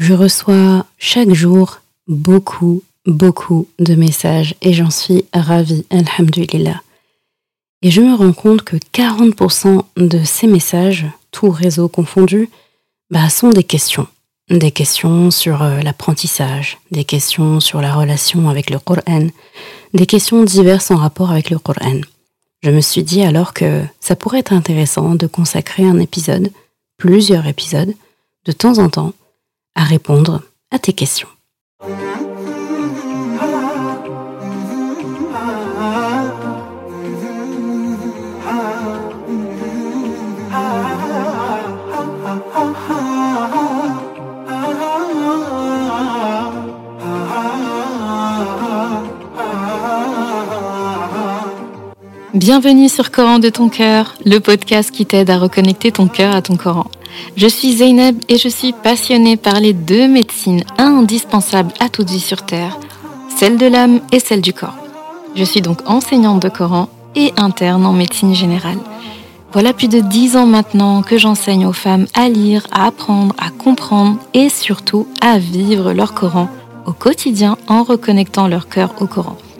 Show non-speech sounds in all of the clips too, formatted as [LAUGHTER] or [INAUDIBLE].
Je reçois chaque jour beaucoup, beaucoup de messages et j'en suis ravie, alhamdulillah. Et je me rends compte que 40% de ces messages, tout réseau confondu, bah, sont des questions. Des questions sur euh, l'apprentissage, des questions sur la relation avec le Coran, des questions diverses en rapport avec le Coran. Je me suis dit alors que ça pourrait être intéressant de consacrer un épisode, plusieurs épisodes, de temps en temps, à répondre à tes questions. Bienvenue sur Coran de ton cœur, le podcast qui t'aide à reconnecter ton cœur à ton Coran. Je suis Zeynep et je suis passionnée par les deux médecines indispensables à toute vie sur Terre, celle de l'âme et celle du corps. Je suis donc enseignante de Coran et interne en médecine générale. Voilà plus de dix ans maintenant que j'enseigne aux femmes à lire, à apprendre, à comprendre et surtout à vivre leur Coran au quotidien en reconnectant leur cœur au Coran.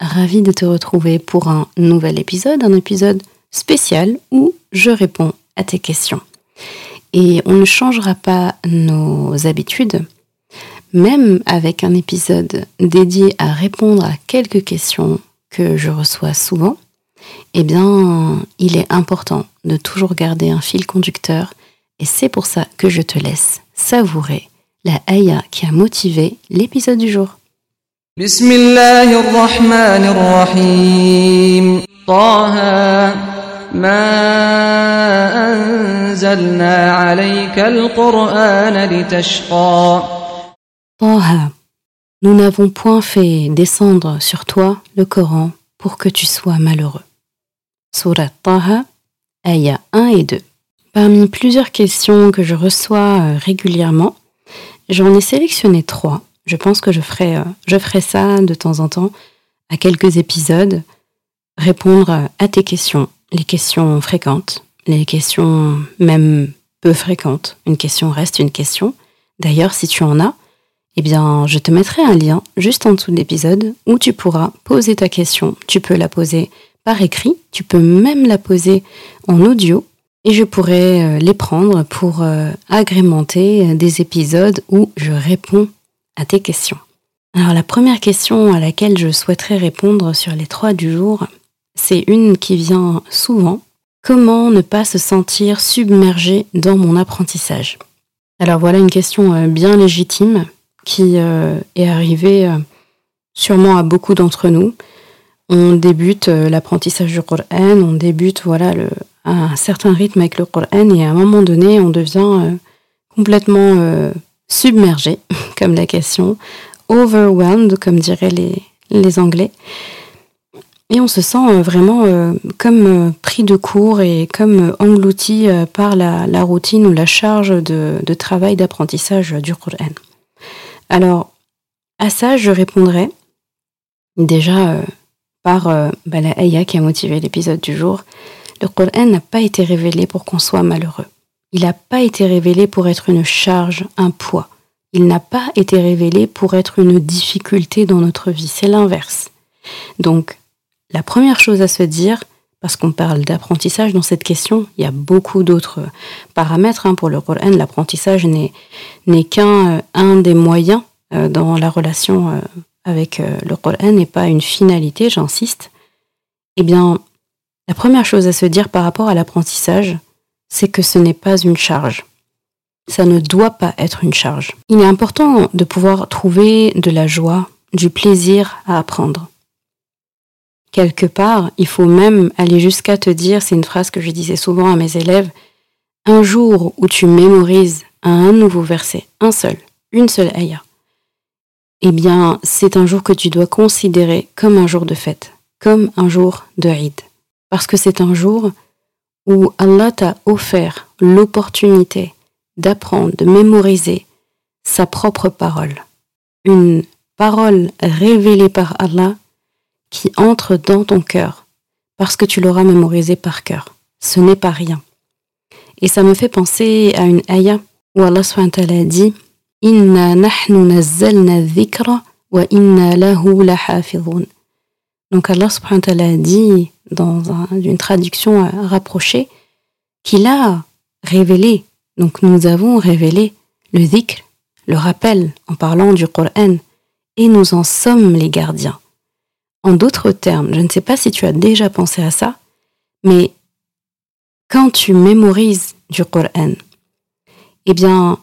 ravie de te retrouver pour un nouvel épisode, un épisode spécial où je réponds à tes questions. Et on ne changera pas nos habitudes, même avec un épisode dédié à répondre à quelques questions que je reçois souvent, eh bien, il est important de toujours garder un fil conducteur et c'est pour ça que je te laisse savourer la Aya qui a motivé l'épisode du jour. بسم الله الرحمن الرحيم طه ما أنزلنا عليك القرآن لتشقى طه Nous n'avons point fait descendre sur toi le Coran pour que tu sois malheureux. Surat Taha, Aya 1 et 2. Parmi plusieurs questions que je reçois euh, régulièrement, j'en ai sélectionné trois je pense que je ferai, euh, je ferai ça de temps en temps, à quelques épisodes, répondre à tes questions, les questions fréquentes, les questions même peu fréquentes. Une question reste une question. D'ailleurs, si tu en as, eh bien, je te mettrai un lien juste en dessous de l'épisode où tu pourras poser ta question. Tu peux la poser par écrit, tu peux même la poser en audio et je pourrai euh, les prendre pour euh, agrémenter des épisodes où je réponds à tes questions. Alors la première question à laquelle je souhaiterais répondre sur les trois du jour, c'est une qui vient souvent. Comment ne pas se sentir submergé dans mon apprentissage? Alors voilà une question euh, bien légitime qui euh, est arrivée euh, sûrement à beaucoup d'entre nous. On débute l'apprentissage du Coran, on débute voilà un certain rythme avec le Coran et à un moment donné on devient complètement submergé, [LAUGHS] comme la question, overwhelmed, comme diraient les, Anglais. Et on se sent euh, vraiment euh, comme euh, pris de court et comme englouti par la, routine ou la charge de, de travail d'apprentissage du Qur'an. Alors, à ça, je répondrai déjà par bah, la ayah qui a motivé l'épisode du jour. Le Qur'an n'a pas été révélé pour qu'on soit malheureux. Il n'a pas été révélé pour être une charge, un poids. Il n'a pas été révélé pour être une difficulté dans notre vie. C'est l'inverse. Donc, la première chose à se dire, parce qu'on parle d'apprentissage dans cette question, il y a beaucoup d'autres paramètres hein, pour le Coran. L'apprentissage n'est qu'un un des moyens euh, dans la relation euh, avec euh, le Coran n'est pas une finalité, j'insiste. Eh bien, la première chose à se dire par rapport à l'apprentissage, c'est que ce n'est pas une charge. Ça ne doit pas être une charge. Il est important de pouvoir trouver de la joie, du plaisir à apprendre. Quelque part, il faut même aller jusqu'à te dire, c'est une phrase que je disais souvent à mes élèves, un jour où tu mémorises un nouveau verset, un seul, une seule ayah, eh bien, c'est un jour que tu dois considérer comme un jour de fête, comme un jour de Eid. Parce que c'est un jour où Allah t'a offert l'opportunité d'apprendre, de mémoriser sa propre parole. Une parole révélée par Allah qui entre dans ton cœur parce que tu l'auras mémorisée par cœur. Ce n'est pas rien. Et ça me fait penser à une ayah où Allah dit Inna nahnu nazzalna wa inna lahu. Donc Allah subhanahu wa ta'ala dit dans une traduction euh, rapprochée qu'il a révélé, donc nous avons révélé le dhikr, le rappel en parlant du Coran, et nous en sommes les gardiens. En d'autres termes, je ne sais pas si tu as déjà pensé à ça, mais quand tu mémorises du Coran, eh bien,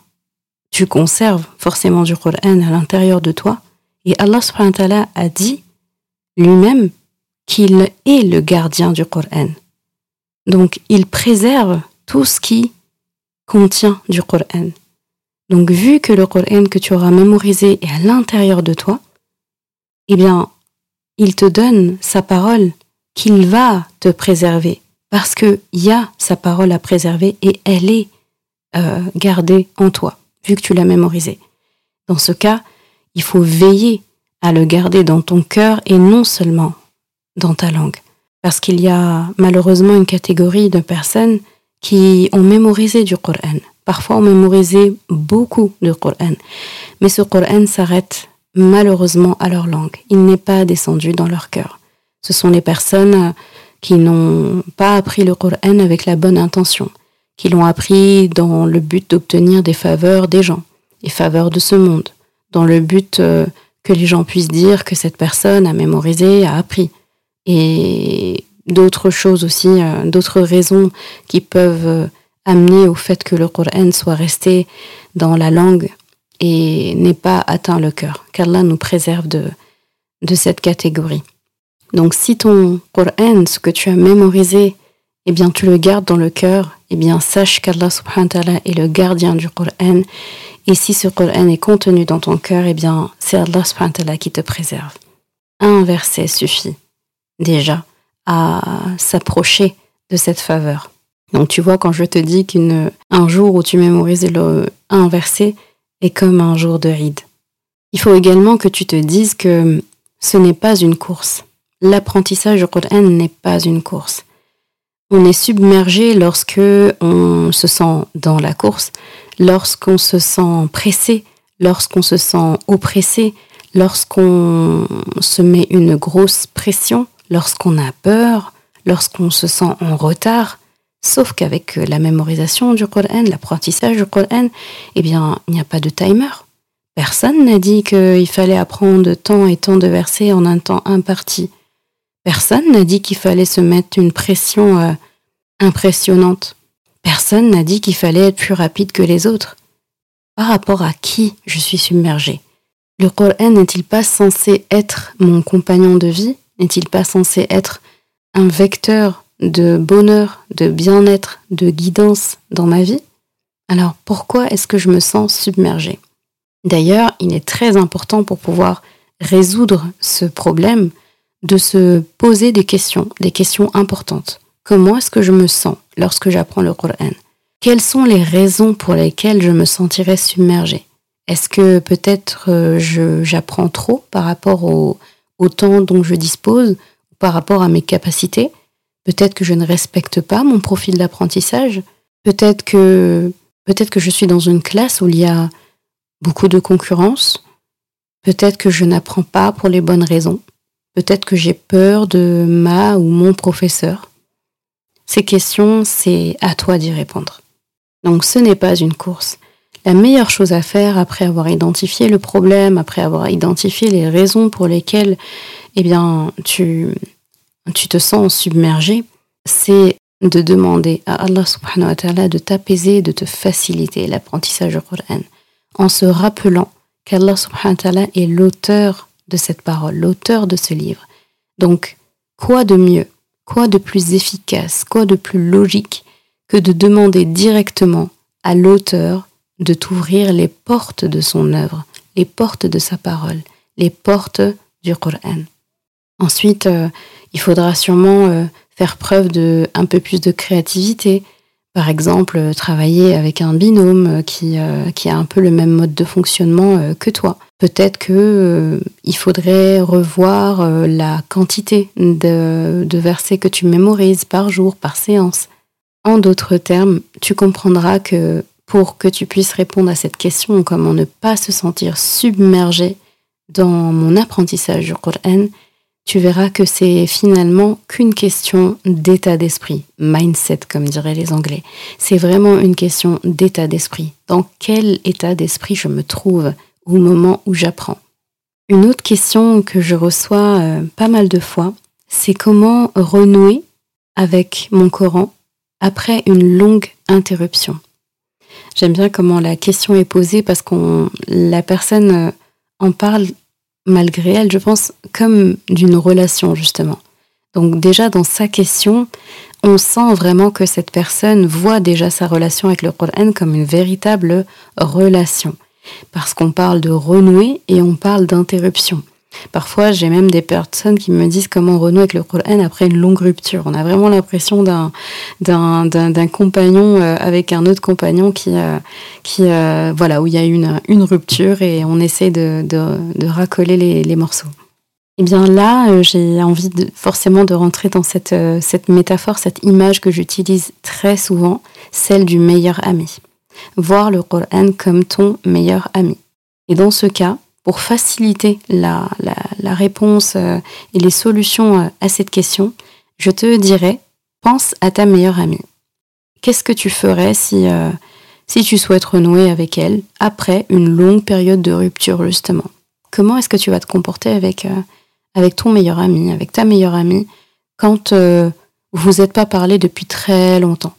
tu conserves forcément du Coran à l'intérieur de toi. Et Allah subhanahu ta'ala a dit lui-même qu'il est le gardien du Coran. Donc, il préserve tout ce qui contient du Coran. Donc, vu que le Coran que tu auras mémorisé est à l'intérieur de toi, eh bien, il te donne sa parole qu'il va te préserver. Parce qu'il y a sa parole à préserver et elle est euh, gardée en toi, vu que tu l'as mémorisée. Dans ce cas, il faut veiller à le garder dans ton cœur et non seulement dans ta langue. Parce qu'il y a malheureusement une catégorie de personnes qui ont mémorisé du Coran. Parfois ont mémorisé beaucoup de Coran. Mais ce Coran s'arrête malheureusement à leur langue. Il n'est pas descendu dans leur cœur. Ce sont les personnes qui n'ont pas appris le Coran avec la bonne intention, qui l'ont appris dans le but d'obtenir des faveurs des gens, des faveurs de ce monde, dans le but euh, que les gens puissent dire que cette personne a mémorisé, a appris. Et d'autres choses aussi, euh, d'autres raisons qui peuvent euh, amener au fait que le Coran soit resté dans la langue et n'ait pas atteint le cœur. Qu'Allah nous préserve de, de cette catégorie. Donc si ton Coran, ce que tu as mémorisé, eh bien tu le gardes dans le cœur, eh bien sache qu'Allah subhanahu est le gardien du Coran et si ce Coran est contenu dans ton cœur, eh bien, c'est Allah subhanahu qui te préserve. Un verset suffit déjà à s'approcher de cette faveur. Donc tu vois, quand je te dis qu'un jour où tu mémorises un verset est comme un jour de ride. Il faut également que tu te dises que ce n'est pas une course. L'apprentissage du Coran n'est pas une course. On est submergé lorsque on se sent dans la course, lorsqu'on se sent pressé, lorsqu'on se sent oppressé, lorsqu'on se met une grosse pression, lorsqu'on a peur, lorsqu'on se sent en retard. Sauf qu'avec la mémorisation du Coran, l'apprentissage du Coran, eh bien, il n'y a pas de timer. Personne n'a dit qu'il fallait apprendre tant et tant de versets en un temps imparti. Personne n'a dit qu'il fallait se mettre une pression euh, impressionnante. Personne n'a dit qu'il fallait être plus rapide que les autres. Par rapport à qui je suis submergé Le Coran n'est-il pas censé être mon compagnon de vie? N'est-il pas censé être un vecteur de bonheur, de bien-être, de guidance dans ma vie? Alors pourquoi est-ce que je me sens submergé D'ailleurs, il est très important pour pouvoir résoudre ce problème de se poser des questions, des questions importantes. Comment est-ce que je me sens lorsque j'apprends le Coran? Quelles sont les raisons pour lesquelles je me sentirais submergée? Est-ce que peut-être euh, j'apprends trop par rapport au, temps dont je dispose, par rapport à mes capacités? Peut-être que je ne respecte pas mon profil d'apprentissage? Peut-être que je suis dans une classe où il y a beaucoup de concurrence? Peut-être que je n'apprends pas pour les bonnes raisons? Peut-être que j'ai peur de ma ou mon professeur ces questions, c'est à toi d'y répondre. Donc ce n'est pas une course. La meilleure chose à faire après avoir identifié le problème, après avoir identifié les raisons pour lesquelles eh bien, tu, tu te sens submergé, c'est de demander à Allah subhanahu wa ta'ala de t'apaiser, de te faciliter l'apprentissage du Coran, en se rappelant qu'Allah subhanahu wa ta'ala est l'auteur de cette parole, l'auteur de ce livre. Donc, quoi de mieux Quoi de plus efficace, quoi de plus logique que de demander directement à l'auteur de t'ouvrir les portes de son œuvre, les portes de sa parole, les portes du Coran. Ensuite, euh, il faudra sûrement euh, faire preuve de un peu plus de créativité. Par exemple, euh, travailler avec un binôme qui, qui a un peu le même mode de fonctionnement que toi. Peut-être que il faudrait revoir la quantité de, de versets que tu mémorises par jour, par séance. En d'autres termes, tu comprendras que pour que tu puisses répondre à cette question, comment ne pas se sentir submergé dans mon apprentissage du Coran, tu verras que c'est finalement qu'une question d'état d'esprit, mindset comme diraient les Anglais. C'est vraiment une question d'état d'esprit. Dans quel état d'esprit je me trouve au moment où j'apprends Une autre question que je reçois euh, pas mal de fois, c'est comment renouer avec mon Coran après une longue interruption. J'aime bien comment la question est posée parce qu'on la personne euh, en parle malgré elle, je pense, comme d'une relation justement. Donc déjà dans sa question, on sent vraiment que cette personne voit déjà sa relation avec le Coran comme une véritable relation. Parce qu'on parle de renouer et on parle d'interruption. Parfois, j'ai même des personnes qui me disent comment renouer avec le Coran après une longue rupture. On a vraiment l'impression d'un, d'un, compagnon euh, avec un autre compagnon qui, euh, qui euh, voilà, où il y a une, une rupture et on essaie de, de, racoler les, les, morceaux. Et eh bien là, j'ai envie de, forcément de rentrer dans cette, cette métaphore, cette image que j'utilise très souvent, celle du meilleur ami. Voir le Coran comme ton meilleur ami. Et dans ce cas, pour faciliter la, réponse euh, et les solutions euh, à cette question, je te dirais, pense à ta meilleure amie. Qu'est-ce que tu ferais si, euh, si tu souhaites renouer avec elle après une longue période de rupture, justement? Comment est-ce que tu vas te comporter avec, avec ton meilleur ami, avec ta meilleure amie, quand vous n'êtes pas parlé depuis très longtemps?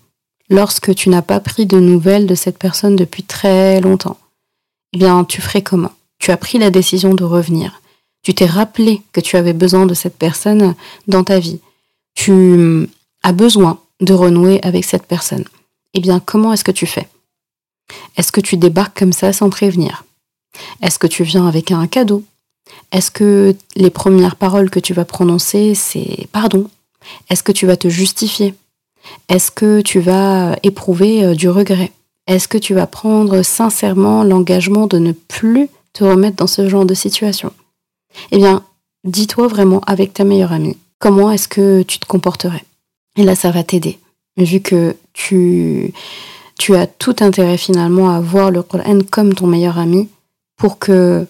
Lorsque tu n'as pas pris de nouvelles de cette personne depuis très longtemps, eh bien, tu ferais comment? Tu as pris la décision de revenir. Tu t'es rappelé que tu avais besoin de cette personne dans ta vie. Tu as besoin de renouer avec cette personne. Eh bien, comment est-ce que tu fais? Est-ce que tu débarques comme ça sans prévenir? Est-ce que tu viens avec un cadeau? Est-ce que les premières paroles que tu vas prononcer, c'est pardon? Est-ce que tu vas te justifier? Est-ce que tu vas éprouver euh, du regret? Est-ce que tu vas prendre sincèrement l'engagement de ne plus te remettre dans ce genre de situation? Eh bien, dis-toi vraiment avec ta meilleure amie, comment est-ce que tu te comporterais? Et là, ça va t'aider, vu que tu, as tout intérêt finalement à voir le Coran comme ton meilleur ami pour que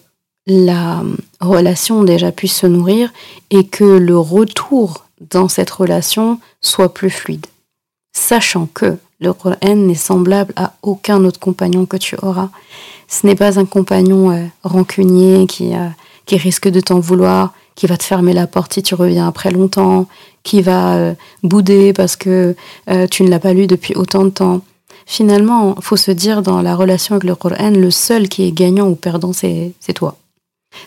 la relation déjà puisse se nourrir et que le retour dans cette relation soit plus fluide. Sachant que le Coran n'est semblable à aucun autre compagnon que tu auras. Ce n'est pas un compagnon euh, rancunier qui, euh, qui risque de t'en vouloir, qui va te fermer la porte si tu reviens après longtemps, qui va euh, bouder parce que tu ne l'as pas lu depuis autant de temps. Finalement, faut se dire dans la relation avec le Coran, le seul qui est gagnant ou perdant, c'est toi.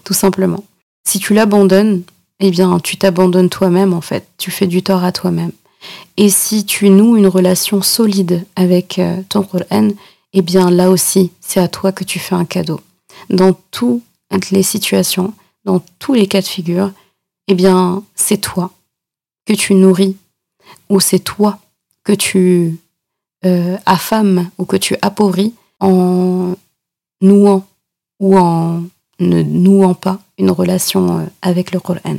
Tout simplement. Si tu l'abandonnes, eh bien, tu t'abandonnes toi-même en fait. Tu fais du tort à toi-même. Et si tu noues une relation solide avec ton Coran, eh bien là aussi, c'est à toi que tu fais un cadeau. Dans toutes les situations, dans tous les cas de figure, eh bien c'est toi que tu nourris, ou c'est toi que tu euh, affames ou que tu appauvris en nouant ou en ne nouant pas une relation euh, avec le Coran.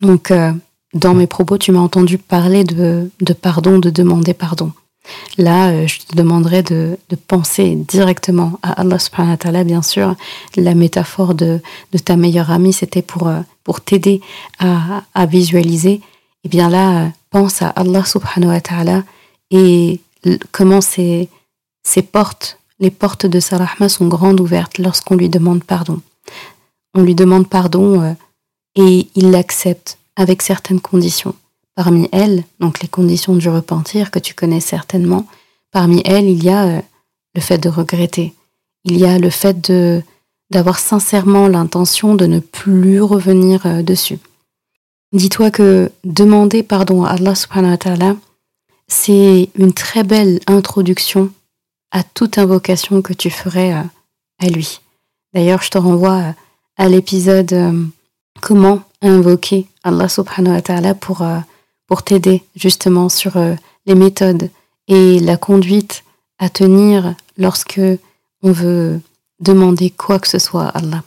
Donc, euh, dans mes propos, tu m'as entendu parler de pardon, de demander pardon. Là, euh, je te demanderais de, penser directement à Allah subhanahu wa ta'ala, bien sûr. La métaphore de, ta meilleure amie, c'était pour, euh, pour t'aider à, visualiser. Et eh bien là, euh, pense à Allah subhanahu wa ta'ala et comment ces portes, les portes de sa rahma sont grandes ouvertes lorsqu'on lui demande pardon. On lui demande pardon et il l'accepte avec certaines conditions. Parmi elles, donc les conditions du repentir que tu connais certainement, parmi elles, il y a euh, le fait de regretter. Il y a le fait d'avoir sincèrement l'intention de ne plus revenir euh, dessus. Dis-toi que demander pardon à Allah subhanahu wa ta'ala, c'est une très belle introduction à toute invocation que tu ferais à lui. D'ailleurs, je te renvoie à l'épisode Comment invoquer Allah subhanahu wa ta'ala pour, pour t'aider justement sur les méthodes et la conduite à tenir lorsque on veut demander quoi que ce soit à Allah.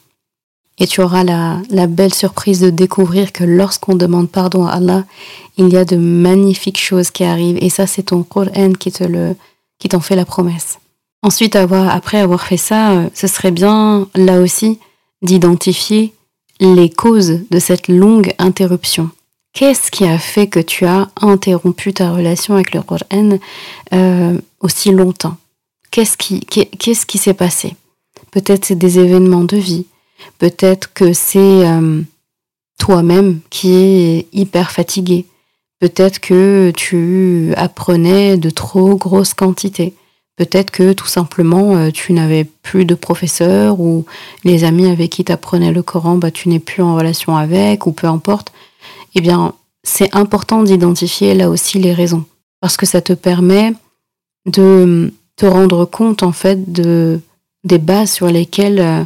Et tu auras la, belle surprise de découvrir que lorsqu'on demande pardon à Allah, il y a de magnifiques choses qui arrivent. Et ça, c'est ton Qur'an qui te le, qui t'en fait la promesse. Ensuite, avoir, après avoir fait ça, euh, ce serait bien, là aussi, d'identifier les causes de cette longue interruption. Qu'est-ce qui a fait que tu as interrompu ta relation avec le Qur'an euh, aussi longtemps? Qu'est-ce qui, s'est passé? Peut-être c'est des événements de vie. Peut-être que c'est euh, toi-même qui es hyper fatigué. Peut-être que tu apprenais de trop grosses quantités. Peut-être que tout simplement euh, tu n'avais plus de professeur ou les amis avec qui tu apprenais le Coran, bah, tu n'es plus en relation avec ou peu importe. Eh bien, c'est important d'identifier là aussi les raisons parce que ça te permet de te rendre compte en fait de des bases sur lesquelles euh,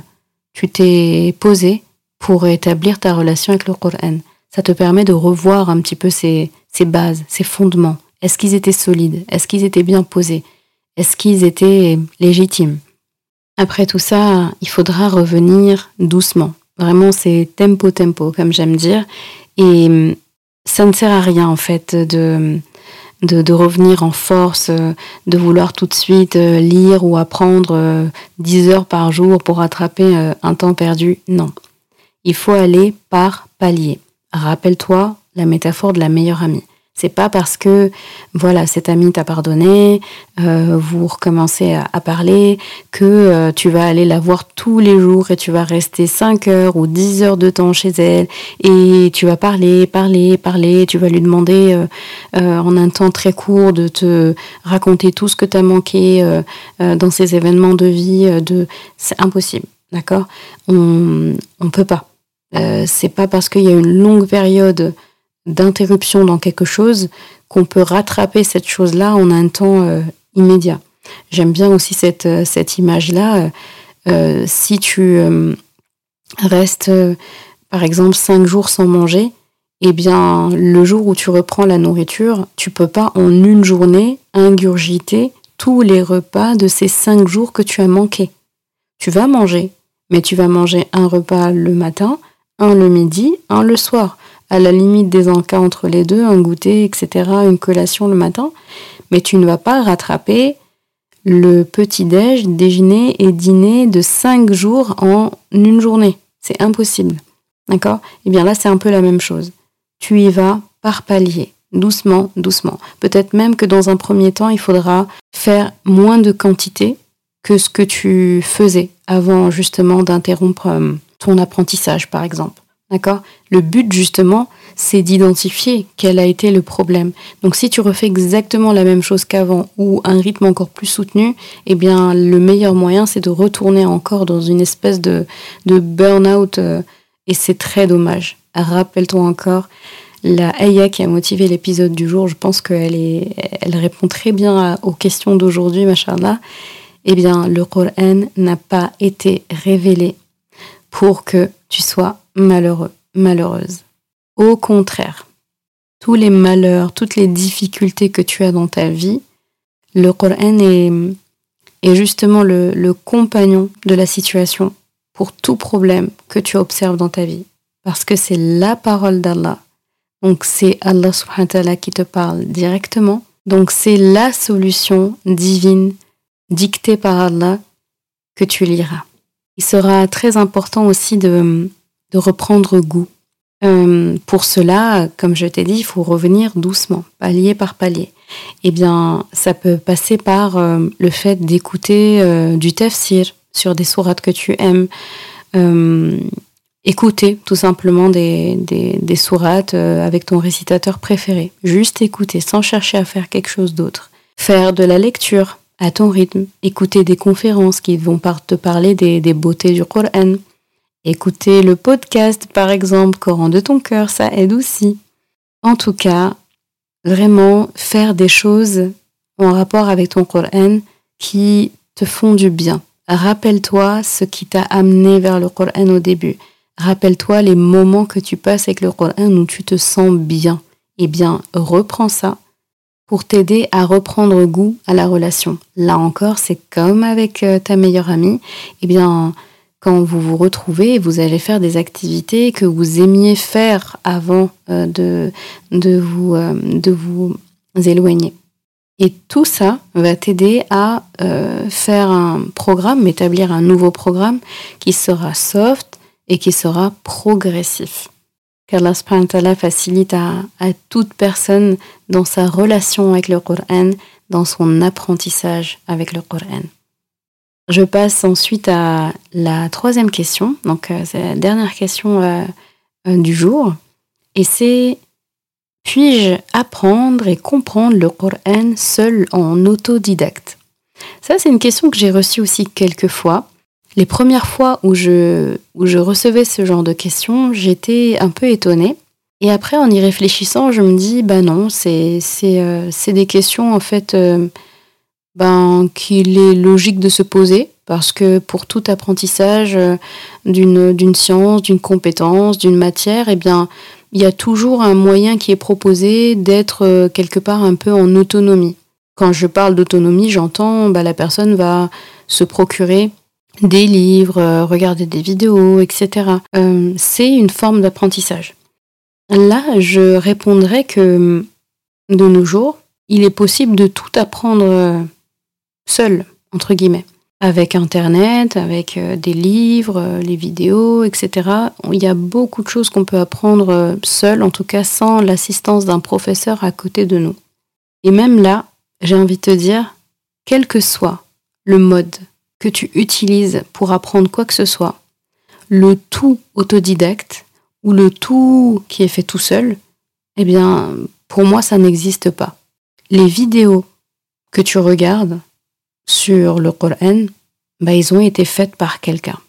tu t'es posé pour établir ta relation avec le Coran. Ça te permet de revoir un petit peu ces bases, ces fondements. Est-ce qu'ils étaient solides? Est-ce qu'ils étaient bien posés? Est-ce qu'ils étaient légitimes? Après tout ça, il faudra revenir doucement. Vraiment, c'est tempo tempo, comme j'aime dire. Et hum, ça ne sert à rien, en fait, de de, revenir en force, euh, de vouloir tout de suite euh, lire ou apprendre 10 euh, heures par jour pour rattraper un temps perdu. Non. Il faut aller par palier. Rappelle-toi la métaphore de la meilleure amie. C'est pas parce que voilà cet ami t'a pardonné, euh, vous recommencez à, parler, que euh, tu vas aller la voir tous les jours et tu vas rester 5 heures ou 10 heures de temps chez elle et tu vas parler, parler, parler, tu vas lui demander euh, en un temps très court de te raconter tout ce que tu as manqué dans ces événements de vie. C'est impossible, d'accord? On ne peut pas. c'est pas parce qu'il y a une longue période d'interruption dans quelque chose qu'on peut rattraper cette chose-là en un temps euh, immédiat. J'aime bien aussi cette, euh, cette image-là. Euh, si tu restes, par exemple, cinq jours sans manger, eh bien, le jour où tu reprends la nourriture, tu peux pas en une journée ingurgiter tous les repas de ces cinq jours que tu as manqués. Tu vas manger, mais tu vas manger un repas le matin, un le midi, un le soir à la limite des encas entre les deux, un goûter, etc., une collation le matin, mais tu ne vas pas rattraper le petit-déj, déjeuner et dîner de cinq jours en une journée. C'est impossible. D'accord? Eh bien là, c'est un peu la même chose. Tu y vas par palier, doucement, doucement. Peut-être même que dans un premier temps, il faudra faire moins de quantité que ce que tu faisais avant justement d'interrompre euh, ton apprentissage, par exemple. D'accord? Le but, justement, c'est d'identifier quel a été le problème. Donc, si tu refais exactement la même chose qu'avant ou un rythme encore plus soutenu, eh bien, le meilleur moyen, c'est de retourner encore dans une espèce de, burn-out euh, et c'est très dommage. Rappelle-toi encore la Aya qui a motivé l'épisode du jour. Je pense qu'elle elle répond très bien aux questions d'aujourd'hui, machallah. Eh bien, le Coran n'a pas été révélé pour que tu sois malheureux, malheureuse. Au contraire, tous les malheurs, toutes les difficultés que tu as dans ta vie, le Coran est, justement le, le compagnon de la situation pour tout problème que tu observes dans ta vie. Parce que c'est la parole d'Allah. Donc c'est Allah subhanahu wa ta'ala qui te parle directement. Donc c'est la solution divine dictée par Allah que tu liras. Il sera très important aussi de, reprendre goût. Euh, pour cela, comme je t'ai dit, il faut revenir doucement, palier par palier. Eh bien, ça peut passer par euh, le fait d'écouter euh, du tafsir sur des sourates que tu aimes, écouter tout simplement des, sourates avec ton récitateur préféré. Juste écouter sans chercher à faire quelque chose d'autre. Faire de la lecture à ton rythme. Écouter des conférences qui vont te parler des, des beautés du Coran Écouter le podcast, par exemple, Coran de ton cœur, ça aide aussi. En tout cas, vraiment faire des choses en rapport avec ton Coran qui te font du bien. Rappelle-toi ce qui t'a amené vers le Coran au début. Rappelle-toi les moments que tu passes avec le Coran où tu te sens bien. Eh bien, reprends ça pour t'aider à reprendre goût à la relation. Là encore, c'est comme avec euh, ta meilleure amie. Eh bien, quand vous vous retrouvez, vous allez faire des activités que vous aimiez faire avant euh, de, de, vous, euh, de vous éloigner. Et tout ça va t'aider à faire un programme, établir un nouveau programme qui sera soft et qui sera progressif qu'Allah facilite à, à, toute personne dans sa relation avec le Coran, dans son apprentissage avec le Coran. Je passe ensuite à la troisième question, donc euh, c'est la dernière question euh, euh, du jour, et c'est puis-je apprendre et comprendre le Coran seul en autodidacte? Ça, c'est une question que j'ai reçue aussi quelques fois les premières fois où je, où je recevais ce genre de questions, j'étais un peu étonnée. Et après, en y réfléchissant, je me dis, bah non, c'est euh, des questions en fait ben, qu'il est logique de se poser parce que pour tout apprentissage euh, d'une science, d'une compétence, d'une matière, eh bien, il y a toujours un moyen qui est proposé d'être quelque part un peu en autonomie. Quand je parle d'autonomie, j'entends bah, la personne va se procurer des livres, euh, regarder des vidéos, etc. Euh, c'est une forme d'apprentissage. Là, je répondrais que de nos jours, il est possible de tout apprendre euh, seul, entre guillemets. Avec Internet, avec des livres, les vidéos, etc. Il y a beaucoup de choses qu'on peut apprendre seul, en tout cas sans l'assistance d'un professeur à côté de nous. Et même là, j'ai envie de te dire, quel que soit le mode que tu utilises pour apprendre quoi que ce soit, le tout autodidacte ou le tout qui est fait tout seul, eh bien, pour moi, ça n'existe pas. Les vidéos que tu regardes sur le Coran, bah, ils ont été faites par quelqu'un.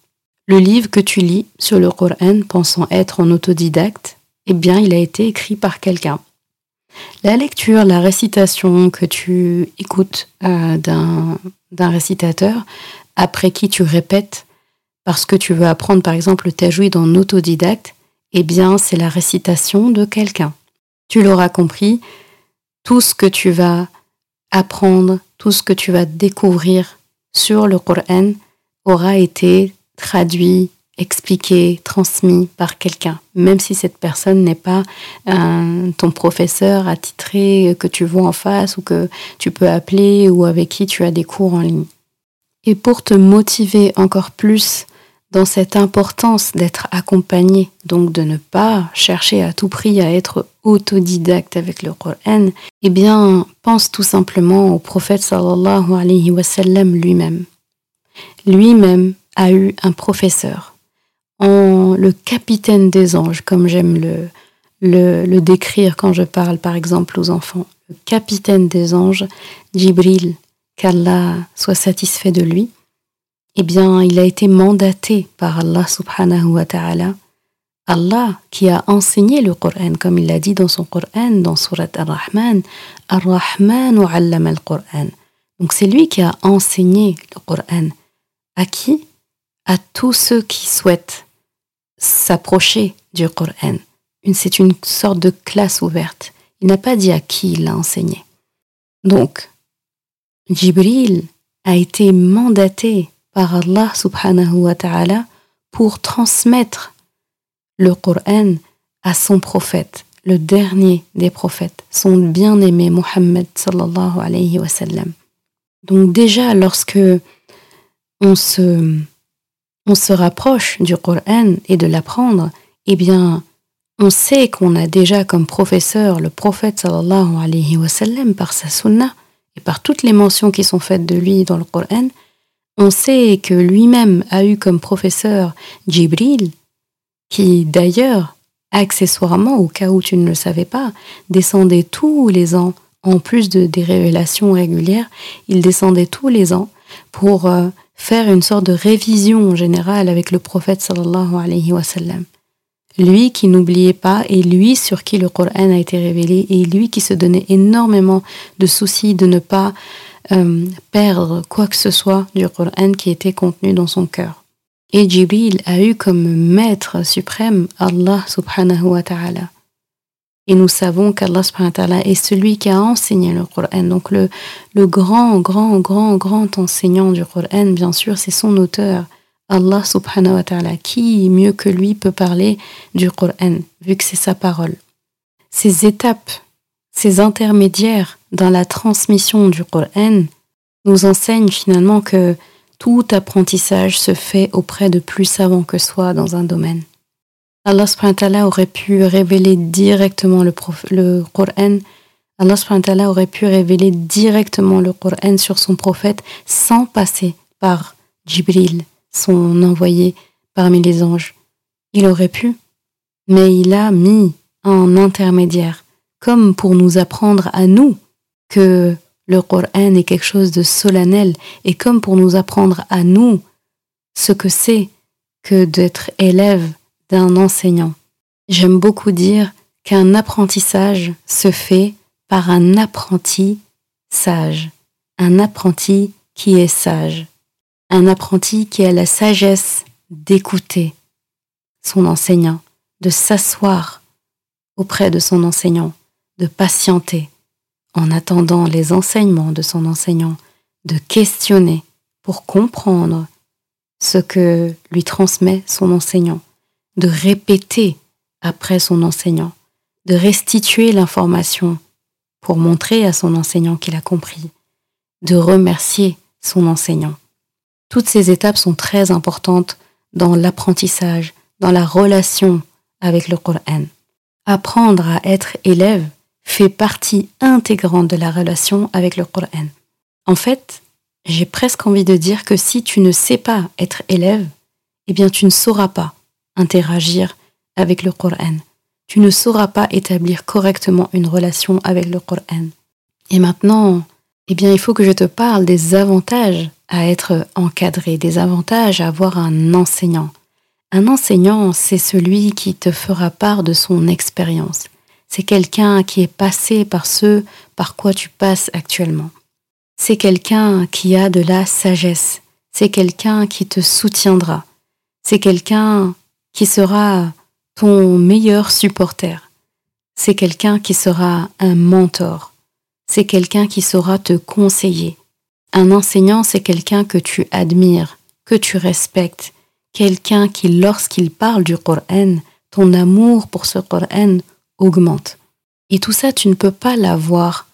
Le livre que tu lis sur le Coran pensant être en autodidacte, eh bien, il a été écrit par quelqu'un. La lecture, la récitation que tu écoutes euh, d'un récitateur, après qui tu répètes parce que tu veux apprendre par exemple le tajwid en autodidacte, eh bien c'est la récitation de quelqu'un. Tu l'auras compris, tout ce que tu vas apprendre, tout ce que tu vas découvrir sur le Coran aura été traduit, expliqué, transmis par quelqu'un, même si cette personne n'est pas ton professeur attitré que tu vois en face ou que tu peux appeler ou avec qui tu as des cours en ligne. Et pour te motiver encore plus dans cette importance d'être accompagné, donc de ne pas chercher à tout prix à être autodidacte avec le Coran, eh bien, pense tout simplement au prophète sallallahu alayhi wa sallam lui-même. Lui-même a eu un professeur, en le capitaine des anges, comme j'aime le, le, le décrire quand je parle par exemple aux enfants. Le capitaine des anges, Jibril, qu'Allah soit satisfait de lui, eh bien, il a été mandaté par Allah subhanahu wa ta'ala, Allah qui a enseigné le Coran, comme il l'a dit dans son Coran, dans Surat Ar-Rahman, Ar-Rahman allama al-Qur'an. Donc c'est lui qui a enseigné le Coran. À qui? À tous ceux qui souhaitent s'approcher du Coran. C'est une sorte de classe ouverte. Il n'a pas dit à qui il l'a enseigné. Donc, Jibril a été mandaté par Allah subhanahu wa ta'ala pour transmettre le Coran à son prophète, le dernier des prophètes, son bien-aimé Muhammad sallallahu alayhi wa sallam. Donc déjà lorsque on se, rapproche du Coran et de l'apprendre, eh bien on sait qu'on a déjà comme professeur le prophète sallallahu alayhi wa sallam par sa sunnah et par toutes les mentions qui sont faites de lui dans le Coran, on sait que lui-même a eu comme professeur Jibril, qui d'ailleurs, accessoirement, au cas où tu ne le savais pas, descendait tous les ans, en plus de des révélations régulières, il descendait tous les ans pour euh, faire une sorte de révision générale avec le prophète sallallahu alayhi wa sallam. Lui qui n'oubliait pas et lui sur qui le Coran a été révélé et lui qui se donnait énormément de soucis de ne pas euh, perdre quoi que ce soit du Coran qui était contenu dans son cœur. Et Jibril a eu comme maître suprême Allah subhanahu wa ta'ala. Et nous savons qu'Allah subhanahu wa ta'ala est celui qui a enseigné le Coran. Donc le, le grand, grand, grand, grand enseignant du Coran, bien sûr, c'est son auteur, Allah subhanahu wa ta'ala. Qui mieux que lui peut parler du Coran, vu que c'est sa parole? Ces étapes, ces intermédiaires dans la transmission du Coran nous enseignent finalement que tout apprentissage se fait auprès de plus savants que soi dans un domaine. Allah subhanahu aurait pu révéler directement le, le Coran. Allah aurait pu révéler directement le Coran sur son prophète sans passer par Jibril, son envoyé parmi les anges. Il aurait pu, mais il a mis un intermédiaire, comme pour nous apprendre à nous que le Coran est quelque chose de solennel et comme pour nous apprendre à nous ce que c'est que d'être élève d'un enseignant. J'aime beaucoup dire qu'un apprentissage se fait par un apprenti sage, un apprenti qui est sage, un apprenti qui a la sagesse d'écouter son enseignant, de s'asseoir auprès de son enseignant, de patienter en attendant les enseignements de son enseignant, de questionner pour comprendre ce que lui transmet son enseignant, de répéter après son enseignant, de restituer l'information pour montrer à son enseignant qu'il a compris, de remercier son enseignant. Toutes ces étapes sont très importantes dans l'apprentissage, dans la relation avec le Coran. Apprendre à être élève fait partie intégrante de la relation avec le Coran. En fait, j'ai presque envie de dire que si tu ne sais pas être élève, eh bien tu ne sauras pas interagir avec le Coran. Tu ne sauras pas établir correctement une relation avec le Coran. Et maintenant, eh bien, il faut que je te parle des avantages à être encadré, des avantages à avoir un enseignant. Un enseignant, c'est celui qui te fera part de son expérience. C'est quelqu'un qui est passé par ce par quoi tu passes actuellement. C'est quelqu'un qui a de la sagesse. C'est quelqu'un qui te soutiendra. C'est quelqu'un qui sera ton meilleur supporter. C'est quelqu'un qui sera un mentor. C'est quelqu'un qui saura te conseiller. Un enseignant, c'est quelqu'un que tu admires, que tu respectes, quelqu'un qui, lorsqu'il parle du Coran, ton amour pour ce Coran augmente. Et tout ça, tu ne peux pas l'avoir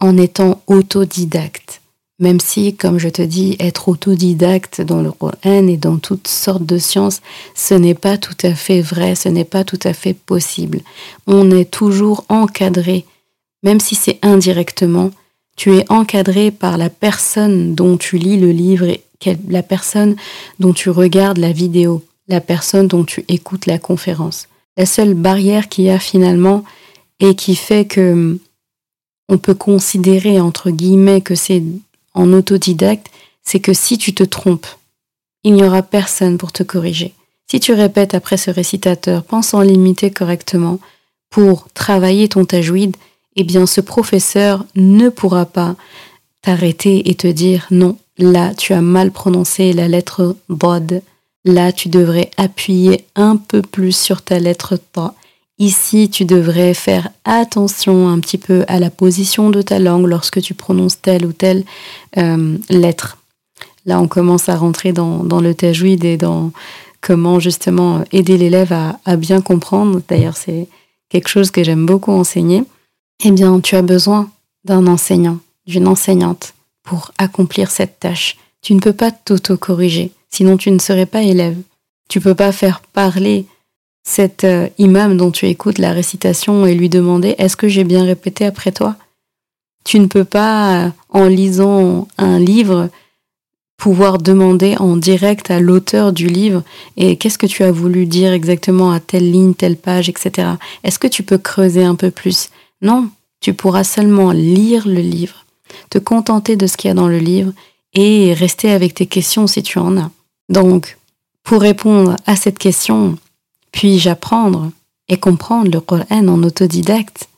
en étant autodidacte même si, comme je te dis, être autodidacte dans le Coran et dans toutes sortes de sciences, ce n'est pas tout à fait vrai, ce n'est pas tout à fait possible. On est toujours encadré, même si c'est indirectement, tu es encadré par la personne dont tu lis le livre et la personne dont tu regardes la vidéo, la personne dont tu écoutes la conférence. La seule barrière qu'il y a finalement et qui fait que on peut considérer entre guillemets que c'est en autodidacte, c'est que si tu te trompes, il n'y aura personne pour te corriger. Si tu répètes après ce récitateur, pensant limiter correctement pour travailler ton tajwid, eh bien ce professeur ne pourra pas t'arrêter et te dire non, là tu as mal prononcé la lettre bod, là tu devrais appuyer un peu plus sur ta lettre ta. Ici, tu devrais faire attention un petit peu à la position de ta langue lorsque tu prononces telle ou telle euh, lettre. Là, on commence à rentrer dans, le tajwid et dans comment justement aider l'élève à, bien comprendre. D'ailleurs, c'est quelque chose que j'aime beaucoup enseigner. Eh bien, tu as besoin d'un enseignant, d'une enseignante pour accomplir cette tâche. Tu ne peux pas t'auto-corriger, sinon tu ne serais pas élève. Tu peux pas faire parler cet euh, imam dont tu écoutes la récitation et lui demander est-ce que j'ai bien répété après toi? Tu ne peux pas, euh, en lisant un livre, pouvoir demander en direct à l'auteur du livre et qu'est-ce que tu as voulu dire exactement à telle ligne, telle page, etc. Est-ce que tu peux creuser un peu plus? Non, tu pourras seulement lire le livre, te contenter de ce qu'il y a dans le livre et rester avec tes questions si tu en as. Donc, pour répondre à cette question, puis-je apprendre et comprendre le Coran en autodidacte?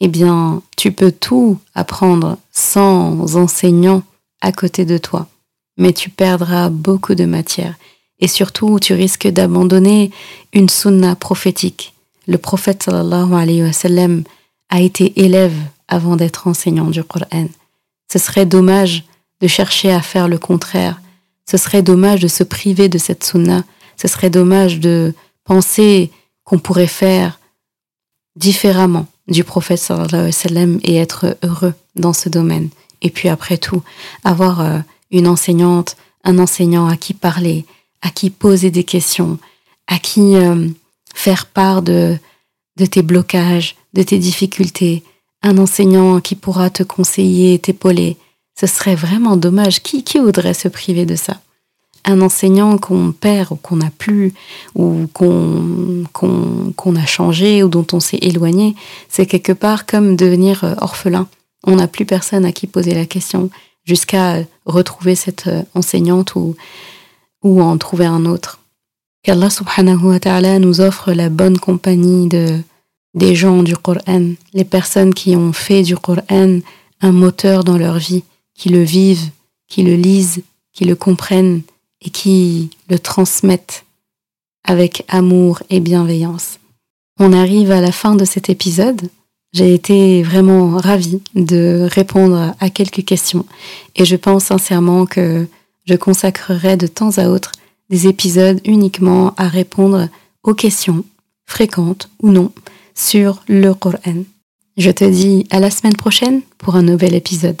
Eh bien, tu peux tout apprendre sans enseignant à côté de toi, mais tu perdras beaucoup de matière. Et surtout, tu risques d'abandonner une sunna prophétique. Le prophète sallallahu alayhi wa sallam a été élève avant d'être enseignant du Coran. Ce serait dommage de chercher à faire le contraire. Ce serait dommage de se priver de cette sunna. Ce serait dommage de penser qu'on pourrait faire différemment du prophète sallallahu alayhi wa sallam et être heureux dans ce domaine. Et puis après tout, avoir euh, une enseignante, un enseignant à qui parler, à qui poser des questions, à qui euh, faire part de, de tes blocages, de tes difficultés, un enseignant qui pourra te conseiller, t'épauler. Ce serait vraiment dommage. Qui, qui voudrait se priver de ça? Un enseignant qu'on perd ou qu'on n'a plus, ou qu'on a changé, ou dont on s'est éloigné, c'est quelque part comme devenir euh, orphelin. On n'a plus personne à qui poser la question jusqu'à retrouver cette euh, enseignante ou, ou en trouver un autre. Qu'Allah subhanahu wa ta'ala nous offre la bonne compagnie de des gens du Coran, les personnes qui ont fait du Coran un moteur dans leur vie, qui le vivent, qui le lisent, qui le comprennent et qui le transmettent avec amour et bienveillance. On arrive à la fin de cet épisode. J'ai été vraiment ravie de répondre à quelques questions et je pense sincèrement que je consacrerai de temps à autre des épisodes uniquement à répondre aux questions, fréquentes ou non, sur le Coran. Je te dis à la semaine prochaine pour un nouvel épisode.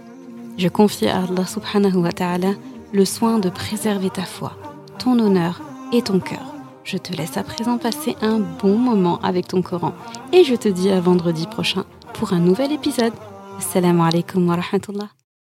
Je confie à Allah subhanahu wa ta'ala le soin de préserver ta foi, ton honneur et ton cœur. Je te laisse à présent passer un bon moment avec ton Coran et je te dis à vendredi prochain pour un nouvel épisode. Assalamu alaikum wa rahmatullah.